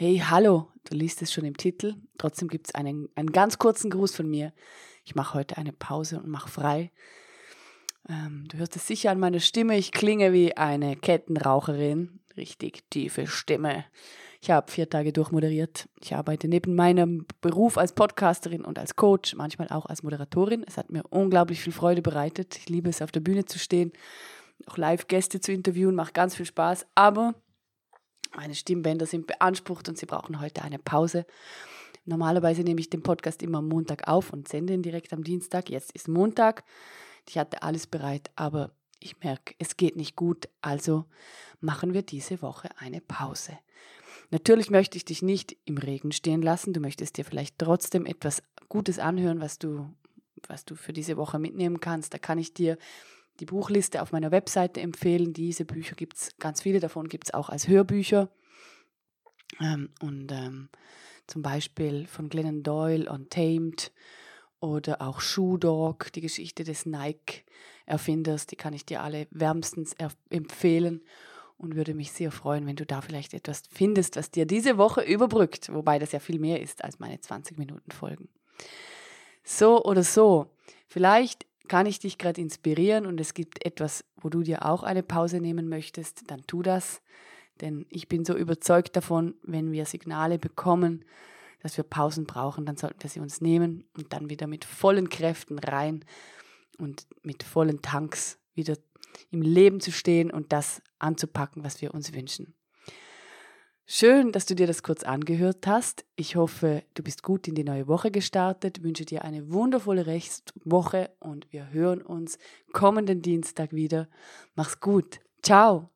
Hey, hallo, du liest es schon im Titel. Trotzdem gibt es einen, einen ganz kurzen Gruß von mir. Ich mache heute eine Pause und mache frei. Ähm, du hörst es sicher an meiner Stimme. Ich klinge wie eine Kettenraucherin. Richtig tiefe Stimme. Ich habe vier Tage durchmoderiert. Ich arbeite neben meinem Beruf als Podcasterin und als Coach, manchmal auch als Moderatorin. Es hat mir unglaublich viel Freude bereitet. Ich liebe es, auf der Bühne zu stehen, auch Live-Gäste zu interviewen, macht ganz viel Spaß. Aber meine Stimmbänder sind beansprucht und sie brauchen heute eine Pause. Normalerweise nehme ich den Podcast immer am Montag auf und sende ihn direkt am Dienstag. Jetzt ist Montag. Ich hatte alles bereit, aber ich merke, es geht nicht gut. Also machen wir diese Woche eine Pause. Natürlich möchte ich dich nicht im Regen stehen lassen. Du möchtest dir vielleicht trotzdem etwas Gutes anhören, was du, was du für diese Woche mitnehmen kannst. Da kann ich dir die Buchliste auf meiner Webseite empfehlen. Diese Bücher gibt es, ganz viele davon gibt es auch als Hörbücher. Ähm, und ähm, zum Beispiel von Glennon Doyle Untamed oder auch Shoe Dog, die Geschichte des Nike-Erfinders, die kann ich dir alle wärmstens empfehlen und würde mich sehr freuen, wenn du da vielleicht etwas findest, was dir diese Woche überbrückt, wobei das ja viel mehr ist als meine 20 Minuten Folgen. So oder so, vielleicht kann ich dich gerade inspirieren und es gibt etwas, wo du dir auch eine Pause nehmen möchtest, dann tu das. Denn ich bin so überzeugt davon, wenn wir Signale bekommen, dass wir Pausen brauchen, dann sollten wir sie uns nehmen und dann wieder mit vollen Kräften rein und mit vollen Tanks wieder im Leben zu stehen und das anzupacken, was wir uns wünschen. Schön, dass du dir das kurz angehört hast. Ich hoffe, du bist gut in die neue Woche gestartet. Wünsche dir eine wundervolle Rechtswoche und wir hören uns kommenden Dienstag wieder. Mach's gut. Ciao.